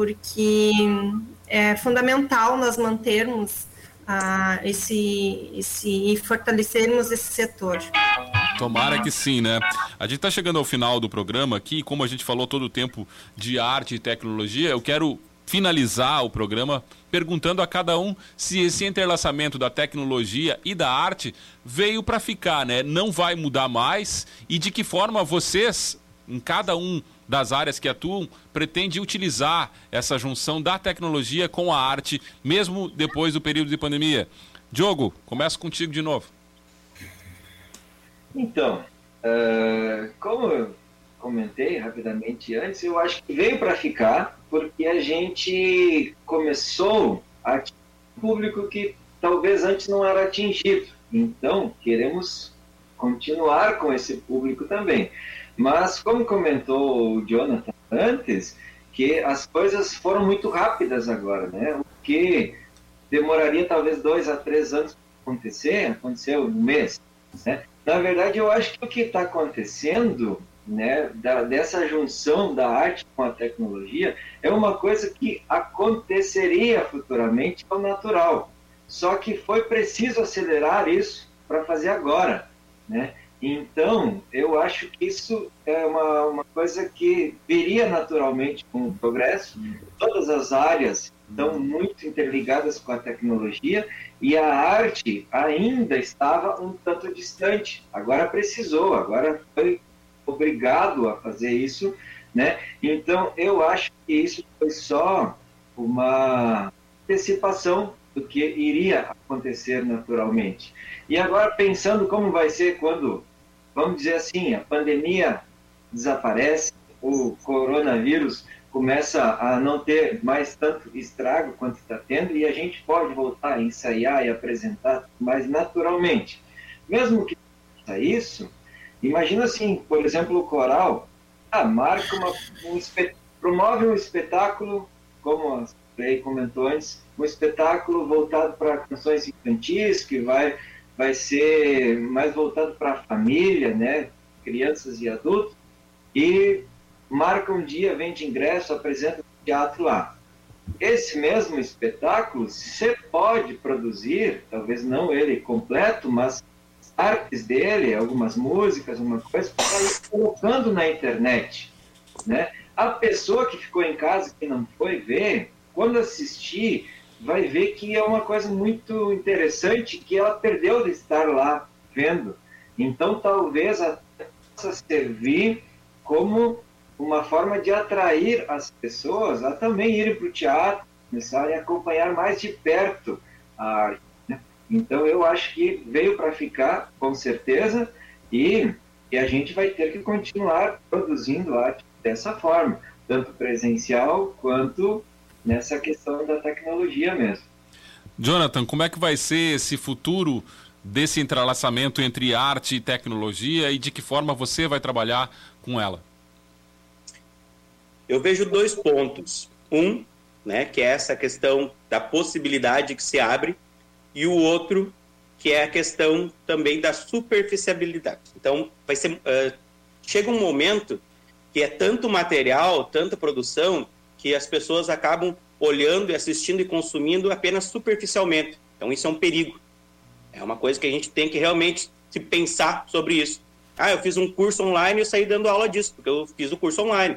Porque é fundamental nós mantermos ah, esse, esse, e fortalecermos esse setor. Tomara que sim, né? A gente está chegando ao final do programa aqui, como a gente falou todo o tempo de arte e tecnologia, eu quero finalizar o programa perguntando a cada um se esse entrelaçamento da tecnologia e da arte veio para ficar, né? Não vai mudar mais e de que forma vocês, em cada um das áreas que atuam, pretende utilizar essa junção da tecnologia com a arte, mesmo depois do período de pandemia. Diogo, começo contigo de novo. Então, uh, como eu comentei rapidamente antes, eu acho que veio para ficar porque a gente começou a atingir um público que talvez antes não era atingido. Então, queremos continuar com esse público também. Mas, como comentou o Jonathan antes, que as coisas foram muito rápidas agora, né? O que demoraria talvez dois a três anos para acontecer, aconteceu um mês, né? Na verdade, eu acho que o que está acontecendo, né, da, dessa junção da arte com a tecnologia, é uma coisa que aconteceria futuramente ao natural. Só que foi preciso acelerar isso para fazer agora, né? Então, eu acho que isso é uma, uma coisa que viria naturalmente com o progresso. Todas as áreas estão muito interligadas com a tecnologia e a arte ainda estava um tanto distante. Agora precisou, agora foi obrigado a fazer isso, né? Então eu acho que isso foi só uma antecipação do que iria acontecer naturalmente. E agora pensando como vai ser quando vamos dizer assim, a pandemia desaparece, o coronavírus começa a não ter mais tanto estrago quanto está tendo e a gente pode voltar a ensaiar e apresentar mais naturalmente. Mesmo que isso, imagina assim, por exemplo, o coral ah, marca uma, um promove um espetáculo, como a Play comentou antes, um espetáculo voltado para canções infantis, que vai, vai ser mais voltado para a família, né, crianças e adultos, e marca um dia, vende ingresso, apresenta o teatro lá. Esse mesmo espetáculo você pode produzir, talvez não ele completo, mas artes dele, algumas músicas, alguma coisa, para ir colocando na internet, né? A pessoa que ficou em casa, que não foi ver, quando assistir, vai ver que é uma coisa muito interessante que ela perdeu de estar lá vendo. Então, talvez possa servir como uma forma de atrair as pessoas a também irem para o teatro, começarem a acompanhar mais de perto a arte. Né? Então, eu acho que veio para ficar, com certeza, e, e a gente vai ter que continuar produzindo arte dessa forma, tanto presencial quanto nessa questão da tecnologia mesmo. Jonathan, como é que vai ser esse futuro desse entrelaçamento entre arte e tecnologia e de que forma você vai trabalhar com ela? Eu vejo dois pontos. Um, né, que é essa questão da possibilidade que se abre, e o outro, que é a questão também da superficialidade. Então, vai ser, uh, chega um momento que é tanto material, tanta produção, que as pessoas acabam olhando e assistindo e consumindo apenas superficialmente. Então, isso é um perigo. É uma coisa que a gente tem que realmente se pensar sobre isso. Ah, eu fiz um curso online e eu saí dando aula disso, porque eu fiz o curso online.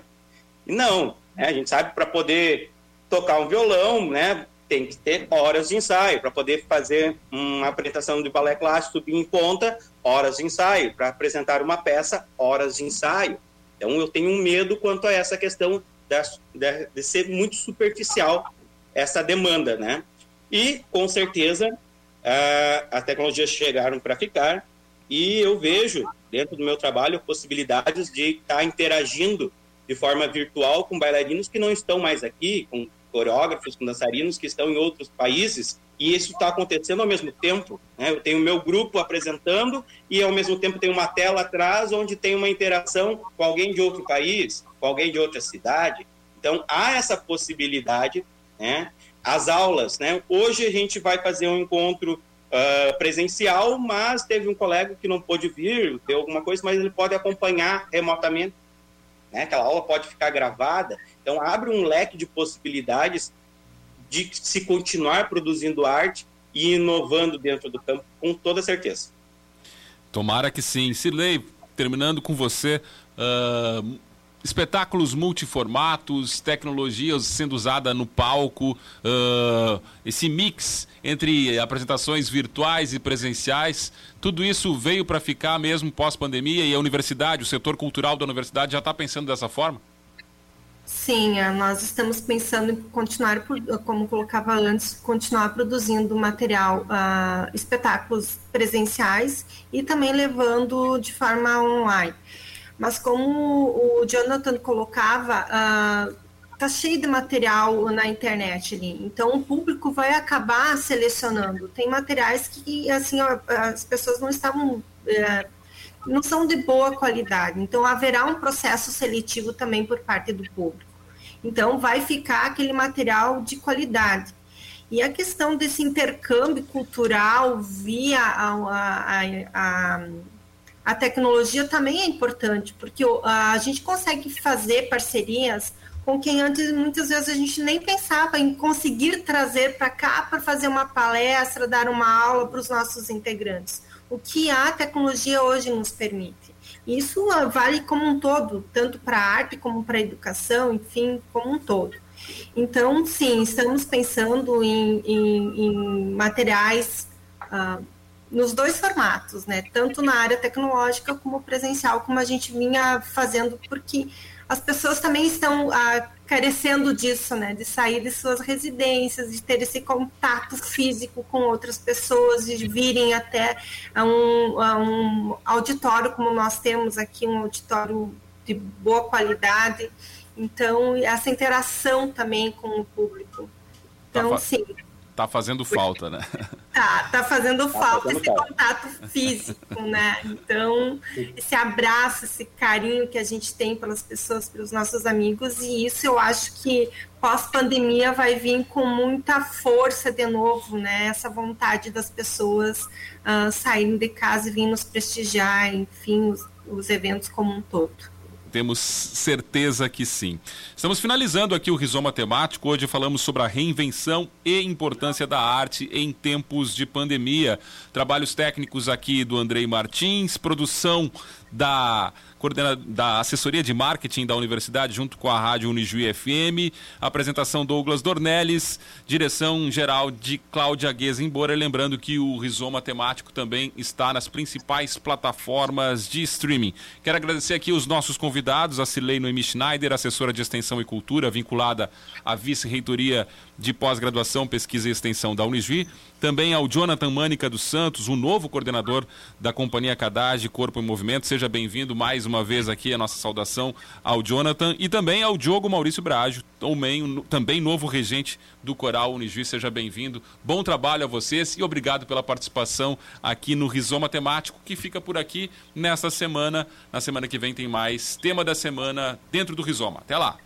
Não, né? a gente sabe para poder tocar um violão, né, tem que ter horas de ensaio. Para poder fazer uma apresentação de balé clássico, subir em ponta, horas de ensaio. Para apresentar uma peça, horas de ensaio. Então, eu tenho um medo quanto a essa questão de, de ser muito superficial essa demanda, né? E, com certeza, uh, as tecnologias chegaram para ficar e eu vejo, dentro do meu trabalho, possibilidades de estar tá interagindo de forma virtual com bailarinos que não estão mais aqui, com coreógrafos, com dançarinos que estão em outros países e isso está acontecendo ao mesmo tempo. Né? Eu tenho o meu grupo apresentando e, ao mesmo tempo, tem uma tela atrás onde tem uma interação com alguém de outro país, com alguém de outra cidade. Então, há essa possibilidade. Né? As aulas, né? hoje a gente vai fazer um encontro uh, presencial, mas teve um colega que não pôde vir, deu alguma coisa, mas ele pode acompanhar remotamente. Né? Aquela aula pode ficar gravada. Então, abre um leque de possibilidades de se continuar produzindo arte e inovando dentro do campo, com toda certeza. Tomara que sim. Sirley, terminando com você, uh, espetáculos multiformatos, tecnologias sendo usada no palco, uh, esse mix entre apresentações virtuais e presenciais, tudo isso veio para ficar mesmo pós-pandemia e a universidade, o setor cultural da universidade já está pensando dessa forma? Sim, é, nós estamos pensando em continuar, como colocava antes, continuar produzindo material, uh, espetáculos presenciais e também levando de forma online. Mas como o Jonathan colocava, ah, uh, cheio de material na internet ali, então o público vai acabar selecionando. Tem materiais que assim as pessoas não estavam uh, não são de boa qualidade. Então, haverá um processo seletivo também por parte do público. Então, vai ficar aquele material de qualidade. E a questão desse intercâmbio cultural via a, a, a, a tecnologia também é importante, porque a gente consegue fazer parcerias com quem antes muitas vezes a gente nem pensava em conseguir trazer para cá para fazer uma palestra, dar uma aula para os nossos integrantes o que a tecnologia hoje nos permite. Isso vale como um todo, tanto para a arte como para a educação, enfim, como um todo. Então, sim, estamos pensando em, em, em materiais uh, nos dois formatos, né? Tanto na área tecnológica como presencial, como a gente vinha fazendo, porque as pessoas também estão ah, carecendo disso, né? De sair de suas residências, de ter esse contato físico com outras pessoas, de virem até a um, a um auditório como nós temos aqui, um auditório de boa qualidade. Então, essa interação também com o público. Tá então, tá sim. Tá fazendo falta, né? Tá, tá fazendo tá falta fazendo esse falta. contato físico, né? Então, esse abraço, esse carinho que a gente tem pelas pessoas, pelos nossos amigos, e isso eu acho que pós-pandemia vai vir com muita força de novo, né? Essa vontade das pessoas uh, saírem de casa e virem nos prestigiar, enfim, os, os eventos como um todo. Temos certeza que sim. Estamos finalizando aqui o Rizoma Temático. Hoje falamos sobre a reinvenção e importância da arte em tempos de pandemia. Trabalhos técnicos aqui do Andrei Martins, produção da da assessoria de marketing da universidade, junto com a rádio Unijuí FM. Apresentação Douglas Dornelles, direção geral de Cláudia Guesembora. Lembrando que o Rizoma Temático também está nas principais plataformas de streaming. Quero agradecer aqui os nossos convidados, a Cilei Noemi Schneider, assessora de Extensão e Cultura, vinculada à Vice-Reitoria de Pós-Graduação, Pesquisa e Extensão da Unijuí. Também ao Jonathan Mânica dos Santos, o novo coordenador da Companhia Cadage Corpo em Movimento. Seja bem-vindo mais uma vez aqui, a nossa saudação ao Jonathan e também ao Diogo Maurício Brajo, também novo regente do Coral Unijuí. Seja bem-vindo. Bom trabalho a vocês e obrigado pela participação aqui no Rizoma Temático, que fica por aqui nesta semana. Na semana que vem tem mais tema da semana dentro do Rizoma. Até lá!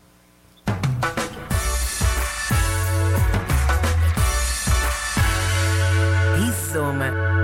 consumer.